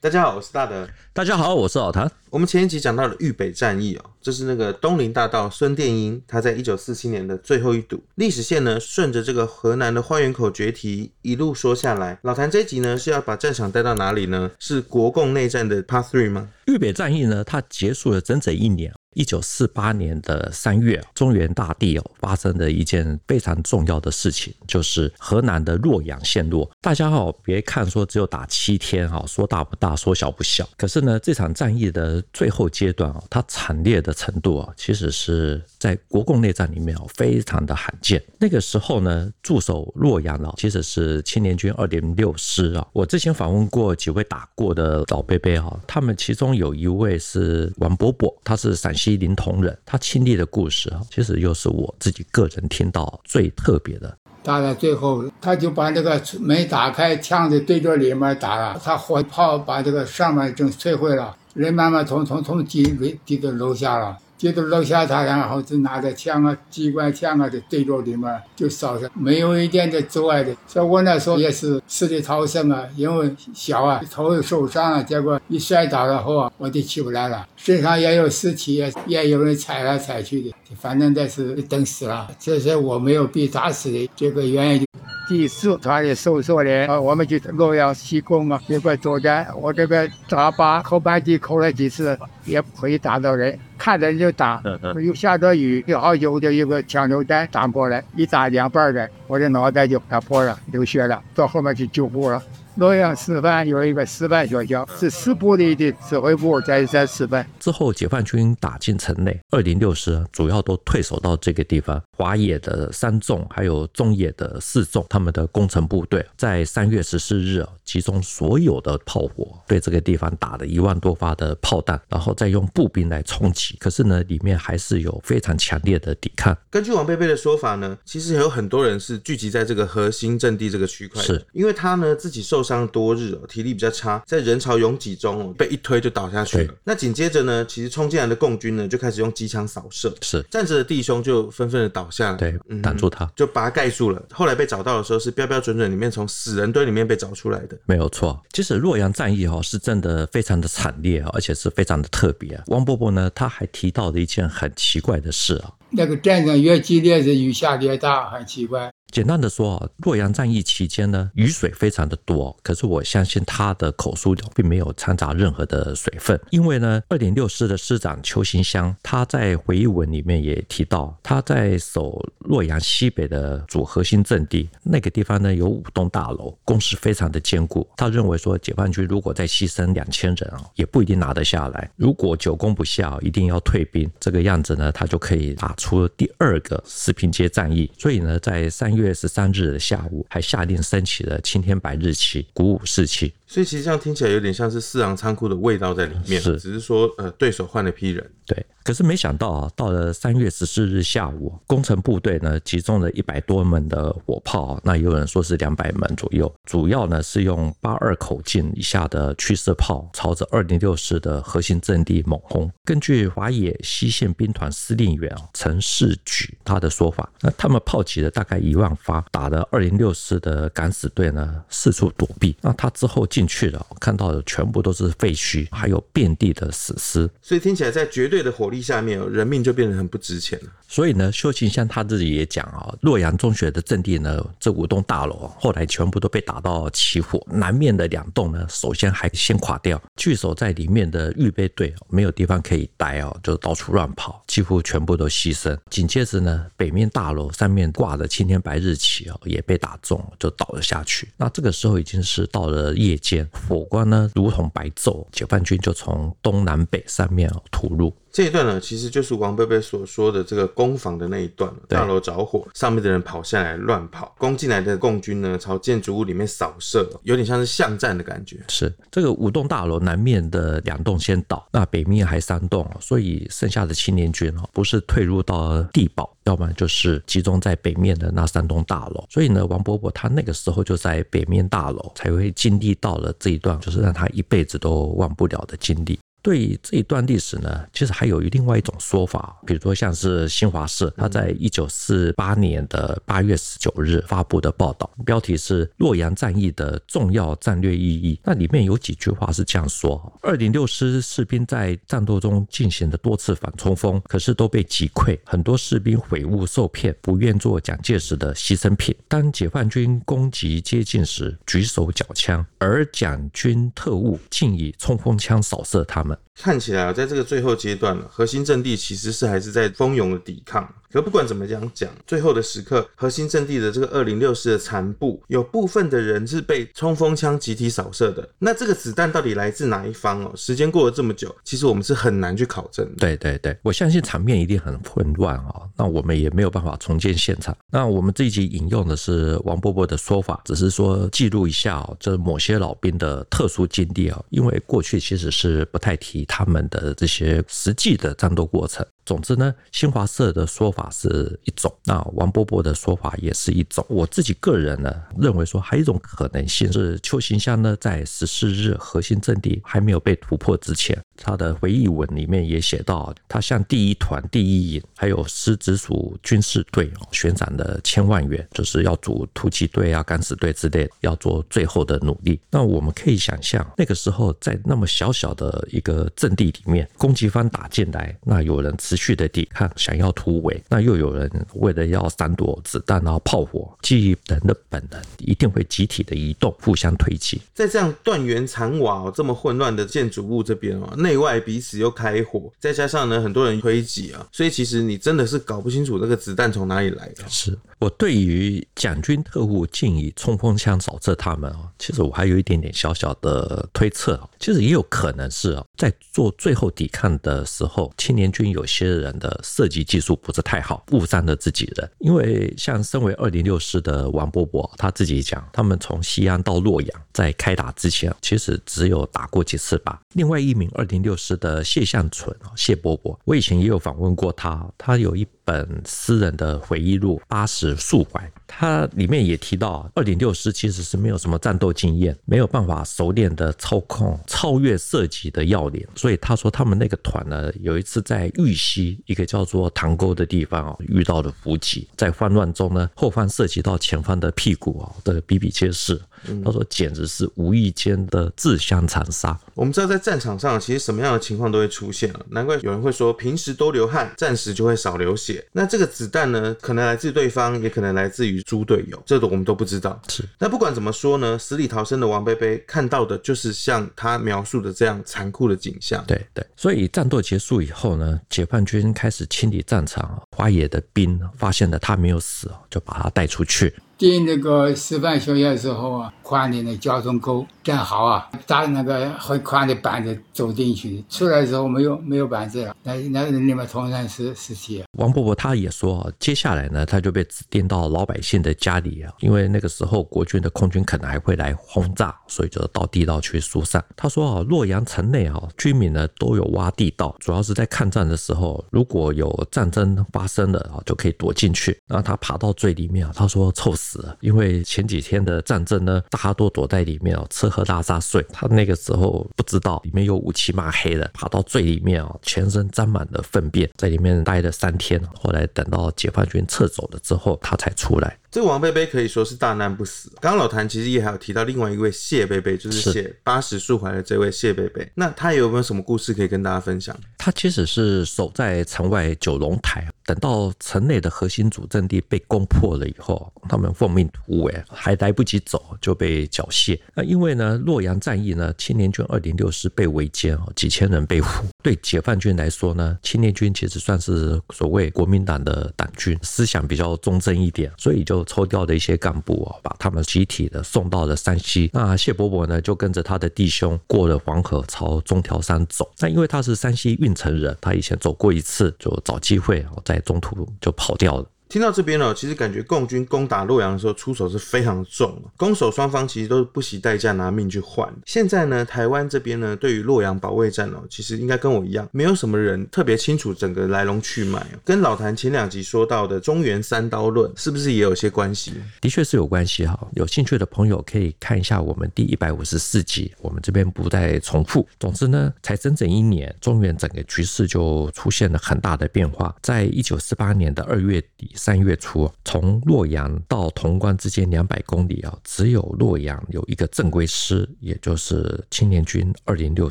大家好，我是大德。大家好，我是老谭。我们前一集讲到了豫北战役哦，这是那个东林大盗孙殿英他在一九四七年的最后一赌。历史线呢，顺着这个河南的花园口决堤一路说下来。老谭这一集呢，是要把战场带到哪里呢？是国共内战的 Part Three 吗？豫北战役呢，它结束了整整一年。一九四八年的三月，中原大地哦发生的一件非常重要的事情，就是河南的洛阳陷落。大家好，别看说只有打七天哈，说大不大，说小不小。可是呢，这场战役的最后阶段哦，它惨烈的程度啊，其实是在国共内战里面哦，非常的罕见。那个时候呢，驻守洛阳的其实是青年军二点六师啊。我之前访问过几位打过的老伯伯哈，他们其中有一位是王伯伯，他是陕西。碑林铜人，他亲历的故事啊，其实又是我自己个人听到最特别的。打到最后，他就把那个门打开，枪就对着里面打了，他火炮把这个上面正摧毁了，人慢慢从从从地地的楼下了。接着楼下他，然后就拿着枪啊，机关枪啊，就对着里面就扫射，没有一点的阻碍的。所以我那时候也是死里逃生啊，因为小啊，头受伤了，结果一摔倒了后啊，我就起不来了，身上也有尸体，也也有人踩来踩去的，反正这是等死了。这是我没有被打死的这个原因。第四团的搜索的，啊，我们去洛阳西攻啊，结果作战，我这个打靶扣扳机扣了几次，也可以打到人，看着就打。又下着雨，有好久的一个枪榴弹打过来，一打两半的，我的脑袋就打破了，流血了，到后面去救护了。洛阳师范有一个师范学校，是师部里的指挥部在在师范。之后，解放军打进城内，二零六师主要都退守到这个地方。华野的三纵，还有中野的四纵，他们的工程部队在三月十四日集中所有的炮火，对这个地方打了一万多发的炮弹，然后再用步兵来冲击。可是呢，里面还是有非常强烈的抵抗。根据王贝贝的说法呢，其实有很多人是聚集在这个核心阵地这个区块，是因为他呢自己受伤多日哦，体力比较差，在人潮拥挤中哦，被一推就倒下去了。那紧接着呢，其实冲进来的共军呢，就开始用机枪扫射，是站着的弟兄就纷纷的倒下来，对，挡住他，就把他盖住了。后来被找到的时候，是标标准准里面从死人堆里面被找出来的，没有错。其实洛阳战役哈是真的非常的惨烈啊，而且是非常的特别啊。王伯伯呢，他还提到了一件很奇怪的事啊，那个战争越激烈，是雨下越大，很奇怪。简单的说啊，洛阳战役期间呢，雨水非常的多，可是我相信他的口述并没有掺杂任何的水分，因为呢，二点六师的师长邱行湘他在回忆文里面也提到，他在守洛阳西北的主核心阵地，那个地方呢有五栋大楼，工事非常的坚固，他认为说解放军如果再牺牲两千人啊，也不一定拿得下来，如果久攻不下，一定要退兵，这个样子呢，他就可以打出第二个四平街战役，所以呢，在三。月十三日的下午，还下令升起了青天白日旗，鼓舞士气。所以其实这样听起来有点像是四行仓库的味道在里面，是只是说呃对手换了批人。对，可是没想到啊，到了三月十四日下午，工程部队呢集中了一百多门的火炮，那也有人说是两百门左右，主要呢是用八二口径以下的驱射炮，朝着二零六师的核心阵地猛轰。根据华野西线兵团司令员陈士举他的说法，那他们炮击了大概一万发，打的二零六师的敢死队呢四处躲避。那他之后进去了，看到的全部都是废墟，还有遍地的死尸。所以听起来，在绝对的火力下面，人命就变得很不值钱了。所以呢，邱行像他自己也讲啊，洛阳中学的阵地呢，这五栋大楼后来全部都被打到起火，南面的两栋呢，首先还先垮掉，据守在里面的预备队没有地方可以待哦，就到处乱跑，几乎全部都牺牲。紧接着呢，北面大楼上面挂的青天白日旗哦，也被打中，就倒了下去。那这个时候已经是到了夜间。火光呢，如同白昼，解放军就从东南北三面突入。这一段呢，其实就是王伯伯所说的这个攻防的那一段。大楼着火，上面的人跑下来乱跑，攻进来的共军呢，朝建筑物里面扫射，有点像是巷战的感觉。是这个五栋大楼南面的两栋先倒，那北面还三栋，所以剩下的青年军哦，不是退入到地堡，要不然就是集中在北面的那三栋大楼。所以呢，王伯伯他那个时候就在北面大楼，才会经历到了这一段，就是让他一辈子都忘不了的经历。对这一段历史呢，其实还有另外一种说法，比如说像是新华社，他在一九四八年的八月十九日发布的报道，标题是“洛阳战役的重要战略意义”。那里面有几句话是这样说：二零六师士兵在战斗中进行了多次反冲锋，可是都被击溃，很多士兵悔悟受骗，不愿做蒋介石的牺牲品。当解放军攻击接近时，举手缴枪，而蒋军特务竟以冲锋枪扫射他们。看起来啊，在这个最后阶段，核心阵地其实是还是在蜂拥的抵抗。可不管怎么讲讲，最后的时刻，核心阵地的这个二零六师的残部，有部分的人是被冲锋枪集体扫射的。那这个子弹到底来自哪一方哦？时间过了这么久，其实我们是很难去考证的。对对对，我相信场面一定很混乱啊。那我们也没有办法重建现场。那我们这一集引用的是王伯伯的说法，只是说记录一下哦，这某些老兵的特殊经历啊。因为过去其实是不太提他们的这些实际的战斗过程。总之呢，新华社的说法是一种，那王伯伯的说法也是一种。我自己个人呢，认为说还有一种可能性是，邱行湘呢在十四日核心阵地还没有被突破之前，他的回忆文里面也写到，他向第一团第一营还有师直属军事队宣战了千万元，就是要组突击队啊、敢死队之类，要做最后的努力。那我们可以想象，那个时候在那么小小的一个阵地里面，攻击方打进来，那有人持续的抵抗，想要突围，那又有人为了要闪躲子弹啊、炮火，基于人的本能，一定会集体的移动，互相推挤。在这样断垣残瓦、这么混乱的建筑物这边哦，内外彼此又开火，再加上呢很多人推挤啊，所以其实你真的是搞不清楚那个子弹从哪里来的。是我对于蒋军特务竟以冲锋枪扫射他们啊，其实我还有一点点小小的推测，其实也有可能是哦，在做最后抵抗的时候，青年军有些。人的射击技术不是太好，误伤了自己人。因为像身为二零六师的王伯伯他自己讲，他们从西安到洛阳，在开打之前，其实只有打过几次吧。另外一名二零六师的谢向纯谢伯伯，我以前也有访问过他，他有一本私人的回忆录《八十述怀》，他里面也提到，二零六师其实是没有什么战斗经验，没有办法熟练的操控超越射击的要领，所以他说他们那个团呢，有一次在玉溪一个叫做塘沟的地方哦，遇到了伏击，在慌乱中呢，后方射击到前方的屁股哦，这个比比皆是。他说：“简直是无意间的自相残杀。”我们知道，在战场上，其实什么样的情况都会出现了。难怪有人会说，平时多流汗，战时就会少流血。那这个子弹呢，可能来自对方，也可能来自于猪队友，这个我们都不知道。是。那不管怎么说呢，死里逃生的王贝贝看到的就是像他描述的这样残酷的景象。对对。所以战斗结束以后呢，解放军开始清理战场，花野的兵发现了他没有死，就把他带出去。进那个师范学校的时候啊，宽的那交通沟正好啊，搭那个很宽的板子走进去，出来的时候没有没有板子了，那那里面通常是尸体。王伯伯他也说，接下来呢，他就被指定到老百姓的家里啊，因为那个时候国军的空军可能还会来轰炸，所以就到地道去疏散。他说啊，洛阳城内啊，居民呢都有挖地道，主要是在抗战的时候，如果有战争发生了啊，就可以躲进去。然后他爬到最里面啊，他说臭死。了，因为前几天的战争呢，大家都躲在里面哦，吃喝拉撒睡。他那个时候不知道里面有乌漆嘛黑的，爬到最里面啊，全身沾满了粪便，在里面待了三天。后来等到解放军撤走了之后，他才出来。这个王贝贝可以说是大难不死。刚刚老谭其实也还有提到另外一位谢贝贝，就是写《八十述怀》的这位谢贝贝。那他有没有什么故事可以跟大家分享？他其实是守在城外九龙台，等到城内的核心主阵地被攻破了以后，他们奉命突围，还来不及走就被缴械。那因为呢，洛阳战役呢，青年军二零六师被围歼哦，几千人被俘。对解放军来说呢，青年军其实算是所谓国民党的党军，思想比较忠贞一点，所以就。抽调了一些干部啊，把他们集体的送到了山西。那谢伯伯呢，就跟着他的弟兄过了黄河，朝中条山走。那因为他是山西运城人，他以前走过一次，就找机会在中途就跑掉了。听到这边呢，其实感觉共军攻打洛阳的时候出手是非常重，攻守双方其实都是不惜代价拿命去换。现在呢，台湾这边呢，对于洛阳保卫战哦，其实应该跟我一样，没有什么人特别清楚整个来龙去脉。跟老谭前两集说到的中原三刀论，是不是也有些关系？的确是有关系哈。有兴趣的朋友可以看一下我们第一百五十四集，我们这边不再重复。总之呢，才整整一年，中原整个局势就出现了很大的变化。在一九四八年的二月底三月初，从洛阳到潼关之间两百公里啊，只有洛阳有一个正规师，也就是青年军二零六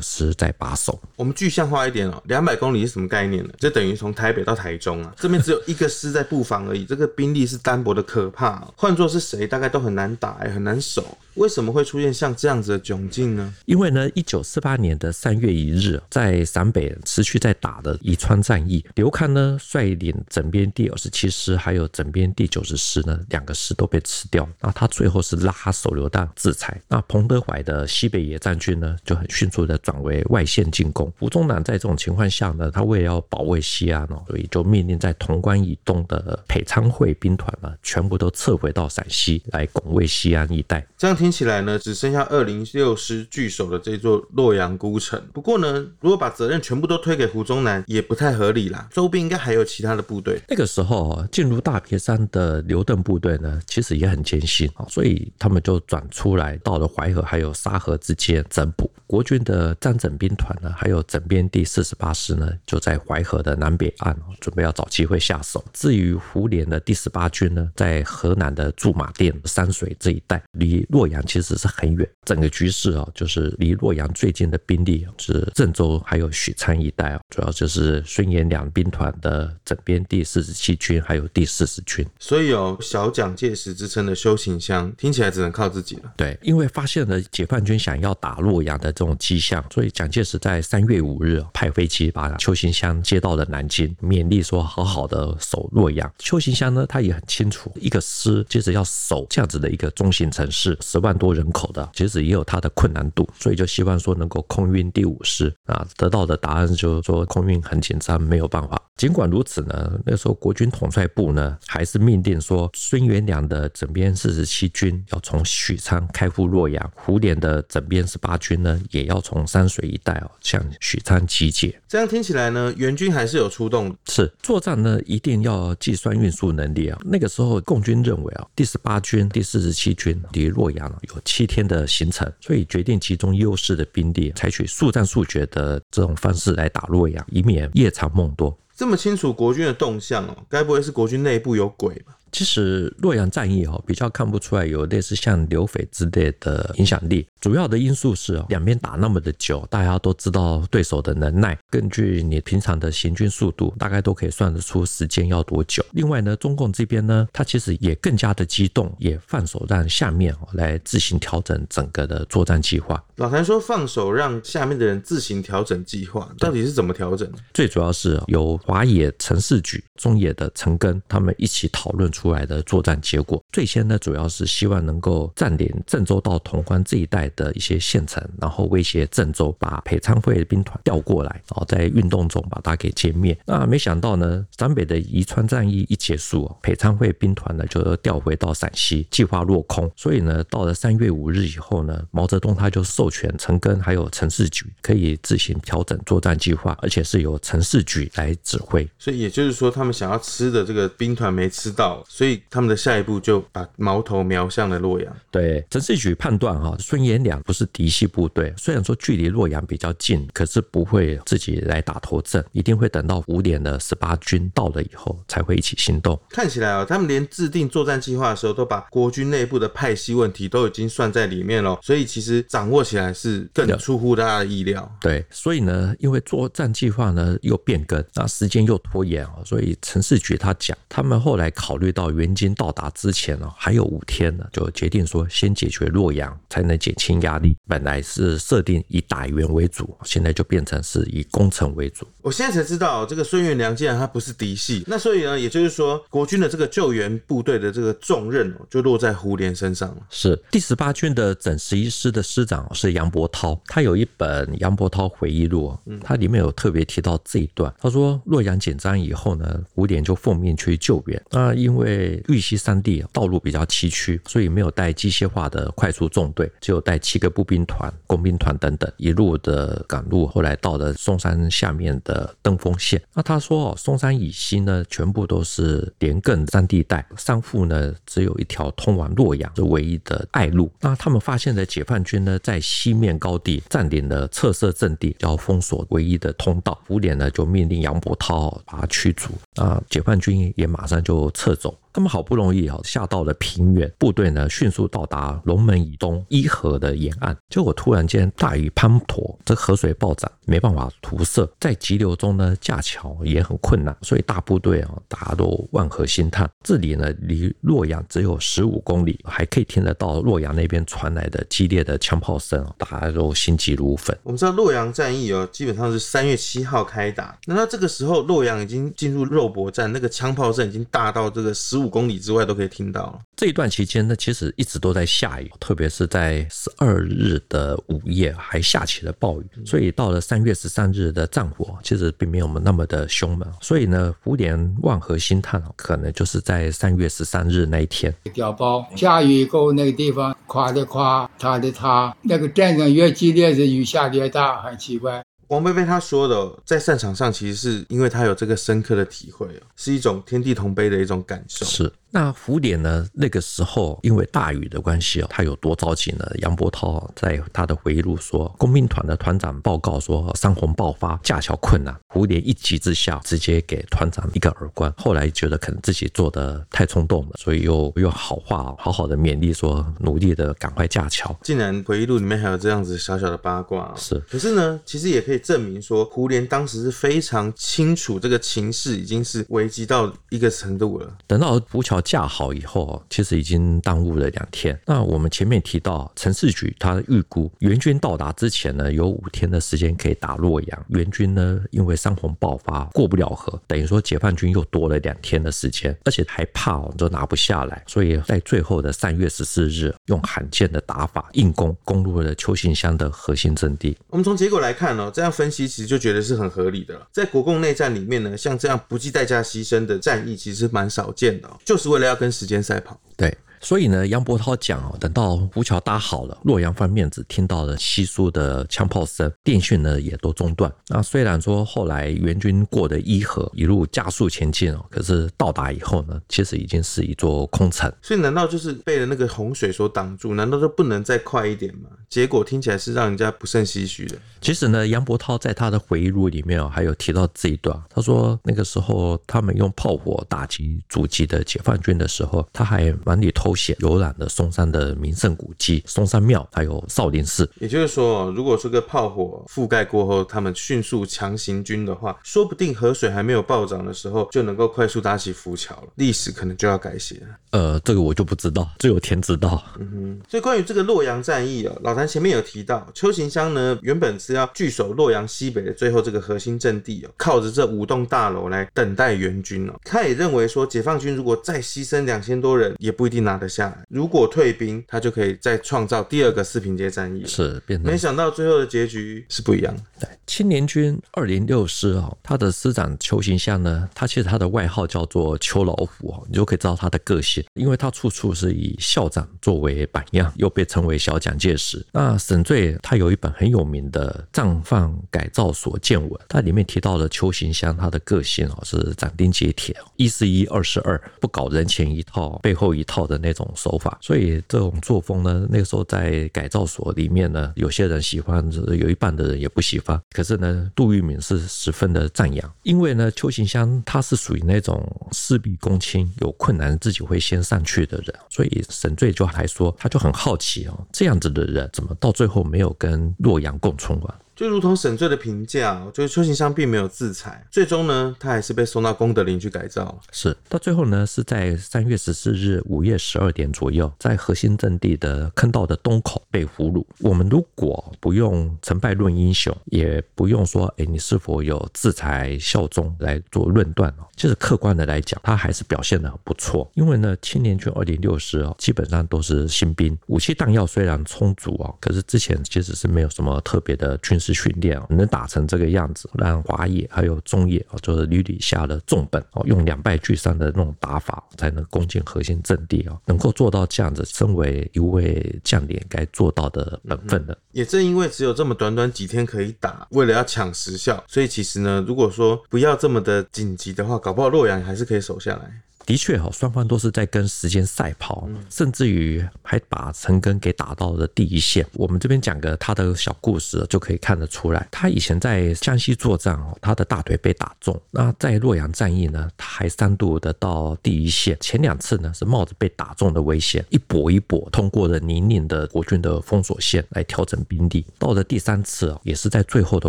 师在把守。我们具象化一点哦，两百公里是什么概念呢？就等于从台北到台中啊，这边只有一个师在布防而已，这个兵力是单薄的可怕。换作是谁，大概都很难打，很难守。为什么会出现像这样子的窘境呢？因为呢，一九四八年的三月一日，在陕北持续在打的宜川战役，刘戡呢率领整编第二十七师，还有整编第九十师呢，两个师都被吃掉。那他最后是拉手榴弹制裁。那彭德怀的西北野战军呢，就很迅速的转为外线进攻。胡宗南在这种情况下呢，他为了要保卫西安哦，所以就命令在潼关以东的裴昌会兵团呢，全部都撤回到陕西来拱卫西安一带。这样听起来呢，只剩下二零六师据守的这座洛阳孤城。不过呢，如果把责任全部都推给胡宗南，也不太合理啦。周边应该还有其他的部队。那个时候进入大别山的刘邓部队呢，其实也很艰辛啊，所以他们就转出来到了淮河还有沙河之间整补。国军的张整兵团呢，还有整编第四十八师呢，就在淮河的南北岸准备要找机会下手。至于胡琏的第十八军呢，在河南的驻马店、山水这一带，离洛阳其实是很远。整个局势啊，就是离洛阳最近的兵力是郑州还有许昌一带啊，主要就是孙元良兵团的整编第四十七军还有第四十军。所以有小蒋介石之称的修行乡，听起来只能靠自己了。对，因为发现了解放军想要打洛阳的这种迹象，所以蒋介石在三月五日派飞机把邱行湘接到了南京，勉励说好好的守洛阳。邱行湘呢，他也很清楚，一个师接着要守这样子的一个中型城市，十万多人口的，其实也有他的困难度，所以就希望说能够空运第五师啊。得到的答案就是说空运很紧张，没有办法。尽管如此呢，那时候国军统帅部呢还是命令说，孙元良的整编四十七军要从许昌开赴洛阳，胡琏的整编十八军呢也要从山水一带哦向许昌集结。这样听起来呢，援军还是有出动，是作战呢一定要计算运输能力啊。那个时候共军认为啊，第十八军、第四十七军离洛阳有七天的行程，所以决定集中优势的兵力，采取速战速决的这种方式来打洛阳，以免夜长梦多。这么清楚国军的动向哦，该不会是国军内部有鬼吧？其实洛阳战役哦，比较看不出来有类似像刘斐之类的影响力。主要的因素是哦，两边打那么的久，大家都知道对手的能耐。根据你平常的行军速度，大概都可以算得出时间要多久。另外呢，中共这边呢，他其实也更加的激动，也放手让下面来自行调整整个的作战计划。老谭说放手让下面的人自行调整计划，到底是怎么调整？最主要是由华野陈士举、中野的陈赓他们一起讨论出来的作战结果。最先呢，主要是希望能够占领郑州到潼关这一带。的一些县城，然后威胁郑州，把裴昌会兵团调过来，然后在运动中把它给歼灭。那没想到呢，陕北的宜川战役一结束，裴昌会兵团呢就调回到陕西，计划落空。所以呢，到了三月五日以后呢，毛泽东他就授权陈赓还有陈士举可以自行调整作战计划，而且是由陈士举来指挥。所以也就是说，他们想要吃的这个兵团没吃到，所以他们的下一步就把矛头瞄向了洛阳。对，陈士举判断哈，孙延良不是嫡系部队，虽然说距离洛阳比较近，可是不会自己来打头阵，一定会等到五点的十八军到了以后才会一起行动。看起来啊，他们连制定作战计划的时候，都把国军内部的派系问题都已经算在里面了，所以其实掌握起来是更出乎大家的意料。对，所以呢，因为作战计划呢又变更，那时间又拖延哦，所以陈士举他讲，他们后来考虑到援军到达之前呢还有五天呢，就决定说先解决洛阳，才能减轻压力。本来是设定以打援为主，现在就变成是以攻城为主。我现在才知道，这个孙元良竟然他不是嫡系，那所以呢，也就是说，国军的这个救援部队的这个重任就落在胡琏身上了。是第十八军的整十一师的师长是是杨伯涛，他有一本《杨伯涛回忆录》，他里面有特别提到这一段。他说洛阳紧张以后呢，古点就奉命去救援。那因为玉溪山地道路比较崎岖，所以没有带机械化的快速纵队，只有带七个步兵团、工兵团等等，一路的赶路。后来到了嵩山下面的登封县。那他说哦，嵩山以西呢，全部都是连亘山地带，山腹呢只有一条通往洛阳的唯一的隘路。那他们发现的解放军呢，在西西面高地占领了侧射阵地，要封锁唯一的通道。胡琏呢就命令杨伯涛把他驱逐。啊，解放军也马上就撤走。他们好不容易啊下到了平原，部队呢迅速到达龙门以东伊河的沿岸，结果突然间大雨滂沱，这河水暴涨，没办法涂色，在急流中呢架桥也很困难，所以大部队啊大家都万河心叹。这里呢离洛阳只有十五公里，还可以听得到洛阳那边传来的激烈的枪炮声，大家都心急如焚。我们知道洛阳战役哦，基本上是三月七号开打，那到这个时候洛阳已经进入肉搏战，那个枪炮声已经大到这个十五公里之外都可以听到。这一段期间呢，其实一直都在下雨，特别是在十二日的午夜还下起了暴雨，所以到了三月十三日的战火其实并没有那么的凶猛。所以呢，胡琏万河星探，可能就是在三月十三日那一天。调包下雨以后，那个地方垮的垮，塌的塌，那个战争越激烈，是雨下的越大，很奇怪。王贝贝他说的，在战场上，其实是因为他有这个深刻的体会，是一种天地同悲的一种感受。是。那胡琏呢？那个时候因为大雨的关系啊，他有多着急呢？杨伯涛在他的回忆录说，工兵团的团长报告说山洪爆发，架桥困难。胡琏一急之下，直接给团长一个耳光。后来觉得可能自己做的太冲动了，所以又用好话好好的勉励说，努力的赶快架桥。竟然回忆录里面还有这样子小小的八卦。是，可是呢，其实也可以证明说，胡琏当时是非常清楚这个情势已经是危机到一个程度了。等到浮桥架好以后，其实已经耽误了两天。那我们前面提到陈世举，他预估援军到达之前呢，有五天的时间可以打洛阳。援军呢，因为山洪爆发过不了河，等于说解放军又多了两天的时间，而且还怕哦，都拿不下来。所以在最后的三月十四日，用罕见的打法硬攻，攻入了邱行乡的核心阵地。我们从结果来看哦，这样分析其实就觉得是很合理的了。在国共内战里面呢，像这样不计代价牺牲的战役，其实蛮少见的，就是为了要跟时间赛跑。对。所以呢，杨伯涛讲哦，等到浮桥搭好了，洛阳方面只听到了稀疏的枪炮声，电讯呢也都中断。那虽然说后来援军过的伊河，一路加速前进哦，可是到达以后呢，其实已经是一座空城。所以难道就是被了那个洪水所挡住？难道就不能再快一点吗？结果听起来是让人家不胜唏嘘的。其实呢，杨伯涛在他的回忆录里面哦，还有提到这一段。他说那个时候他们用炮火打击阻击的解放军的时候，他还满里偷闲游览了松山的名胜古迹、松山庙，还有少林寺。也就是说，如果这个炮火覆盖过后，他们迅速强行军的话，说不定河水还没有暴涨的时候，就能够快速搭起浮桥了，历史可能就要改写了。呃，这个我就不知道，只有天知道。嗯哼。所以关于这个洛阳战役啊，老谭前面有提到，邱行湘呢原本是要据守洛阳西北的最后这个核心阵地哦，靠着这五栋大楼来等待援军哦。他也认为说，解放军如果再牺牲两千多人，也不一定拿得下来。如果退兵，他就可以再创造第二个四平街战役。是，变成没想到最后的结局是不一样的。青年军二零六师哦，他的师长邱行乡呢，他其实他的外号叫做邱老虎哦，你就可以知道他的个性，因为他处处是以校长作为榜样，又被称为小蒋介石。那沈醉他有一本很有名的《战犯改造所见闻》，它里面提到了邱行乡他的个性哦，是斩钉截铁，一是一，二是二，不搞人前一套背后一套的那种手法。所以这种作风呢，那个时候在改造所里面呢，有些人喜欢，有一半的人也不喜欢。可是呢，杜聿明是十分的赞扬，因为呢，邱行湘他是属于那种事必躬亲，有困难自己会先上去的人。所以沈醉就还说，他就很好奇哦，这样子的人怎么到最后没有跟洛阳共存亡？就如同沈醉的评价，就是邱行湘并没有自裁，最终呢，他还是被送到功德林去改造。是到最后呢，是在三月十四日午夜十二点左右，在核心阵地的坑道的东口被俘虏。我们如果不用成败论英雄，也不用说，哎，你是否有自裁效忠来做论断哦。就是客观的来讲，他还是表现的很不错。因为呢，青年军二零六师哦，基本上都是新兵，武器弹药虽然充足哦，可是之前其实是没有什么特别的军事训练，能打成这个样子，让华野还有中野哦，就是屡屡下了重本哦，用两败俱伤的那种打法，才能攻进核心阵地哦，能够做到这样子，身为一位将领该做到的本分的。也正因为只有这么短短几天可以打，为了要抢时效，所以其实呢，如果说不要这么的紧急的话，搞不好洛阳还是可以守下来。的确哈，双方都是在跟时间赛跑，甚至于还把陈赓给打到了第一线。我们这边讲个他的小故事，就可以看得出来，他以前在江西作战哦，他的大腿被打中。那在洛阳战役呢，他还三度的到第一线。前两次呢是冒着被打中的危险，一搏一搏通过了泥泞的国军的封锁线来调整兵力。到了第三次哦，也是在最后的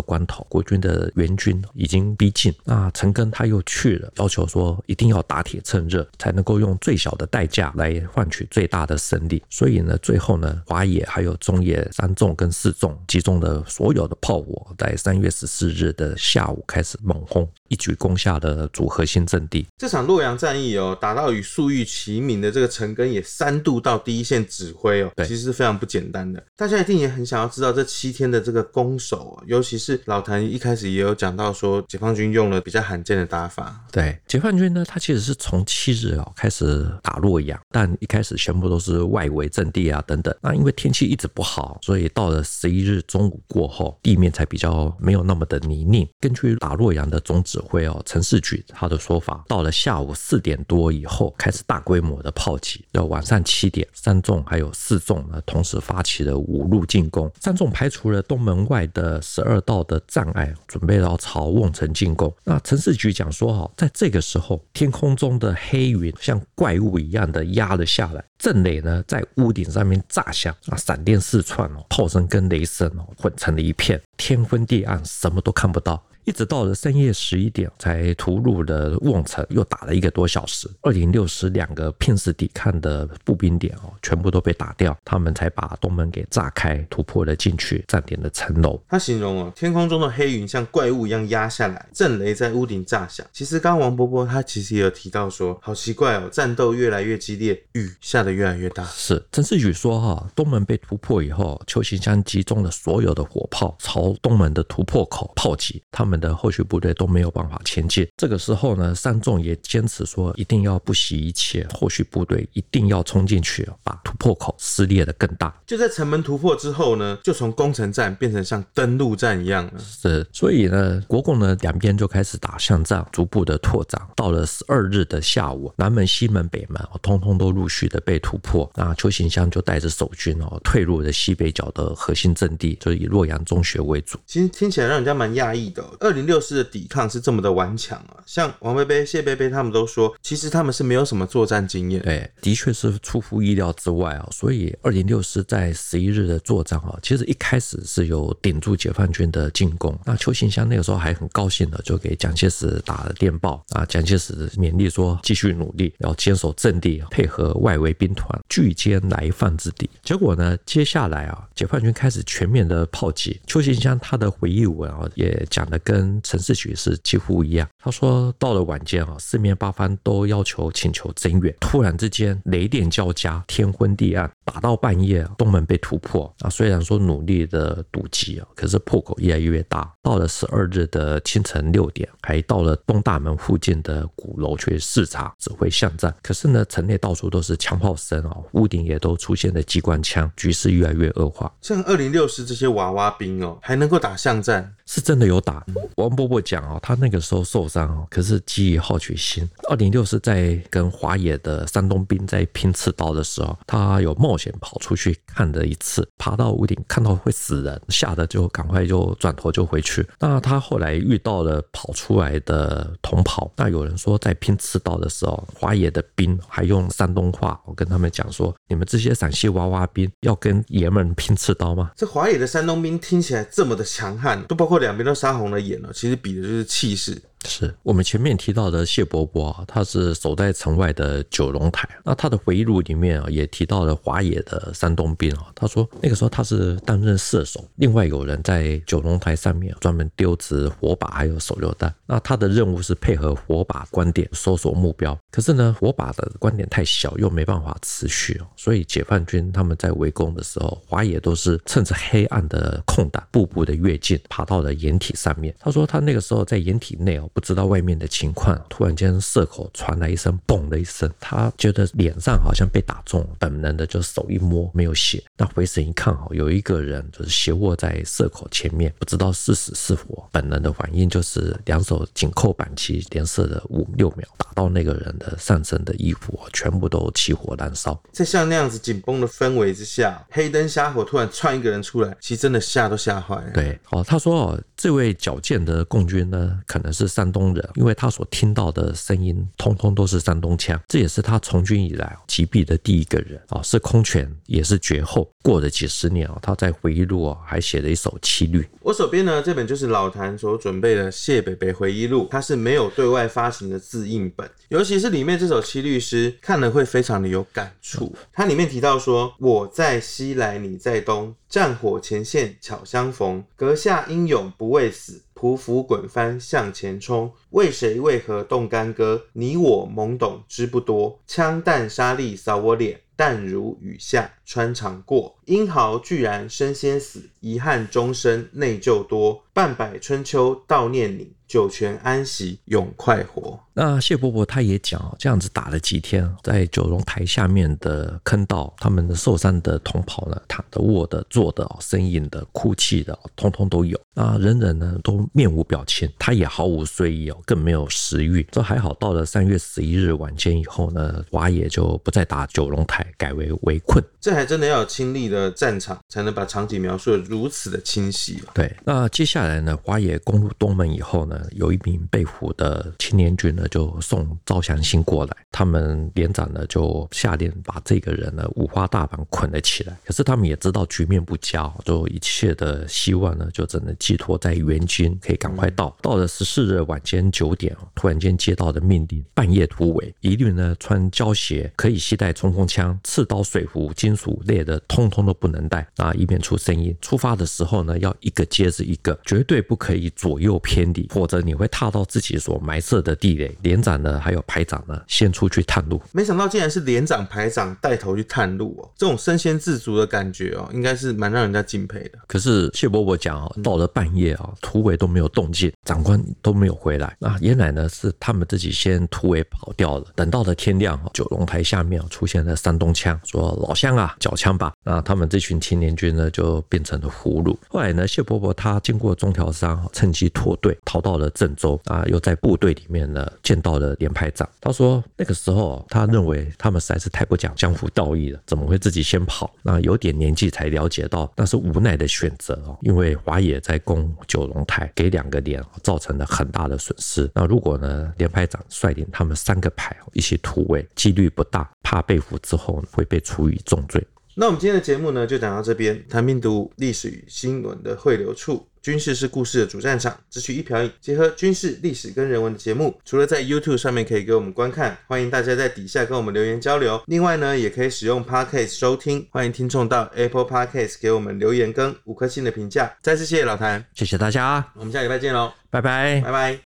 关头，国军的援军已经逼近，那陈赓他又去了，要求说一定要打铁趁热，才能够用最小的代价来换取最大的胜利。所以呢，最后呢，华野还有中野三纵跟四纵集中的所有的炮火，在三月十四日的下午开始猛轰。一举攻下的主核心阵地。这场洛阳战役哦，打到与粟裕齐名的这个陈赓也三度到第一线指挥哦，其实是非常不简单的。大家一定也很想要知道这七天的这个攻守哦，尤其是老谭一开始也有讲到说，解放军用了比较罕见的打法。对，解放军呢，他其实是从七日哦开始打洛阳，但一开始全部都是外围阵地啊等等。那因为天气一直不好，所以到了十一日中午过后，地面才比较没有那么的泥泞。根据打洛阳的总指会哦，陈士举他的说法，到了下午四点多以后，开始大规模的炮击。到晚上七点，三纵还有四纵呢，同时发起了五路进攻。三纵排除了东门外的十二道的障碍，准备要朝瓮城进攻。那陈士举讲说哈，在这个时候，天空中的黑云像怪物一样的压了下来，阵雷呢在屋顶上面炸响，啊，闪电四窜哦，炮声跟雷声哦混成了一片，天昏地暗，什么都看不到。一直到了深夜十一点，才突入了瓮城，又打了一个多小时。二零六师两个拼死抵抗的步兵点哦，全部都被打掉，他们才把东门给炸开，突破了进去，占领了城楼。他形容哦，天空中的黑云像怪物一样压下来，震雷在屋顶炸响。其实刚刚王伯伯他其实也有提到说，好奇怪哦，战斗越来越激烈，雨下得越来越大。是陈世宇说哈，东门被突破以后，邱行湘集中了所有的火炮朝东门的突破口炮击，他们。的后续部队都没有办法前进。这个时候呢，三纵也坚持说，一定要不惜一切，后续部队一定要冲进去，把突破口撕裂的更大。就在城门突破之后呢，就从攻城战变成像登陆战一样了。是，所以呢，国共呢两边就开始打巷战，逐步的拓展。到了十二日的下午，南门、西门、北门，通通都陆续的被突破。那邱行湘就带着守军哦，退入了西北角的核心阵地，就以洛阳中学为主。其实听起来让人家蛮讶异的。二零六师的抵抗是这么的顽强啊，像王贝贝、谢贝贝他们都说，其实他们是没有什么作战经验。对，的确是出乎意料之外啊。所以二零六师在十一日的作战啊，其实一开始是有顶住解放军的进攻。那邱行湘那个时候还很高兴的，就给蒋介石打了电报啊，蒋介石勉励说继续努力，要坚守阵地，配合外围兵团，拒歼来犯之敌。结果呢，接下来啊，解放军开始全面的炮击。邱行湘他的回忆文啊，也讲的跟城市局是几乎一样。他说，到了晚间啊，四面八方都要求请求增援。突然之间，雷电交加，天昏地暗，打到半夜，东门被突破。啊，虽然说努力的堵击啊，可是破口越来越大。到了十二日的清晨六点，还到了东大门附近的鼓楼去视察，指挥巷战。可是呢，城内到处都是枪炮声啊，屋顶也都出现了机关枪，局势越来越恶化。像二零六师这些娃娃兵哦，还能够打巷战。是真的有打。王伯伯讲哦，他那个时候受伤哦，可是基于好奇心。二零六是在跟华野的山东兵在拼刺刀的时候，他有冒险跑出去看了一次，爬到屋顶看到会死人，吓得就赶快就转头就回去。那他后来遇到了跑出来的同袍，那有人说在拼刺刀的时候，华野的兵还用山东话，我跟他们讲说，你们这些陕西娃娃兵要跟爷们拼刺刀吗？这华野的山东兵听起来这么的强悍，都包括两边都杀红了眼了，其实比的就是气势。是我们前面提到的谢伯伯啊，他是守在城外的九龙台。那他的回忆录里面啊，也提到了华野的山东兵啊。他说那个时候他是担任射手，另外有人在九龙台上面专门丢掷火把还有手榴弹。那他的任务是配合火把观点搜索目标。可是呢，火把的观点太小，又没办法持续，所以解放军他们在围攻的时候，华野都是趁着黑暗的空档，步步的跃进，爬到了掩体上面。他说他那个时候在掩体内哦。不知道外面的情况，突然间射口传来一声“嘣”的一声，他觉得脸上好像被打中，本能的就手一摸，没有血。那回神一看，哦，有一个人就是斜卧在射口前面，不知道是死是活。本能的反应就是两手紧扣扳机，连射了五六秒，打到那个人的上身的衣服，全部都起火燃烧。在像那样子紧绷的氛围之下，黑灯瞎火，突然窜一个人出来，其实真的吓都吓坏了。对，哦，他说哦，这位矫健的共军呢，可能是山东人，因为他所听到的声音，通通都是山东腔。这也是他从军以来击毙的第一个人啊，是空拳，也是绝后。过了几十年啊，他在回忆录啊，还写了一首七律。我手边呢，这本就是老谭所准备的谢北北回忆录，它是没有对外发行的字印本，尤其是里面这首七律诗，看了会非常的有感触。它里面提到说：“我在西来，你在东，战火前线巧相逢，阁下英勇不畏死。”匍匐滚翻向前冲，为谁为何动干戈？你我懵懂知不多。枪弹沙砾扫我脸，淡如雨下穿肠过。英豪居然身先死，遗憾终身内疚多。半百春秋悼念你。九泉安息，永快活。那谢伯伯他也讲，这样子打了几天，在九龙台下面的坑道，他们的受伤的同袍呢，躺的、卧的、坐的、呻吟的、哭泣的，通通都有。那人人呢都面无表情，他也毫无睡意哦，更没有食欲。这还好，到了三月十一日晚间以后呢，华野就不再打九龙台，改为围困。这还真的要有亲历的战场，才能把场景描述的如此的清晰。对，那接下来呢，华野攻入东门以后呢，有一名被俘的青年军呢，就送招降信过来。他们连长呢，就下令把这个人呢五花大绑捆了起来。可是他们也知道局面不佳，就一切的希望呢，就只能寄托在援军可以赶快到。到了十四日晚间九点，突然间接到的命令，半夜突围，一律呢穿胶鞋，可以携带冲锋枪、刺刀、水壶、金属类的，通通都不能带啊，以免出声音。出发的时候呢，要一个接着一个，绝对不可以左右偏离，否则你会踏到自己所埋设的地雷。连长呢，还有排长呢，先出去探路。没想到竟然是连长、排长带头去探路哦，这种身先士卒的感觉哦，应该是蛮让人家敬佩的。可是谢伯伯讲哦，到了半夜啊，突围都没有动静，长官都没有回来。那原来呢是他们自己先突围跑掉了。等到了天亮，九龙台下面出现了山东腔，说老乡啊，缴枪吧。那他们这群青年军呢，就变成了俘虏。后来呢，谢伯伯他经过中条山，趁机脱队，逃到了郑州啊，又在部队里面呢见到了连排长。他说那个时候他认为他们实在是太不讲江湖道义了，怎么会自己先跑？那有点年纪才了解到那是无奈的选择哦，因为华野在攻九龙台，给两个连造成了很大的损失。那如果呢，连排长率领他们三个排一起突围，几率不大，怕被俘之后会被处以重罪。那我们今天的节目呢，就讲到这边。谈病毒历史与新闻的汇流处，军事是故事的主战场，只取一瓢饮，结合军事、历史跟人文的节目。除了在 YouTube 上面可以给我们观看，欢迎大家在底下跟我们留言交流。另外呢，也可以使用 Podcast 收听。欢迎听众到 Apple Podcast 给我们留言跟五颗星的评价。再次谢谢老谭，谢谢大家，我们下礼拜见喽，拜拜，拜拜。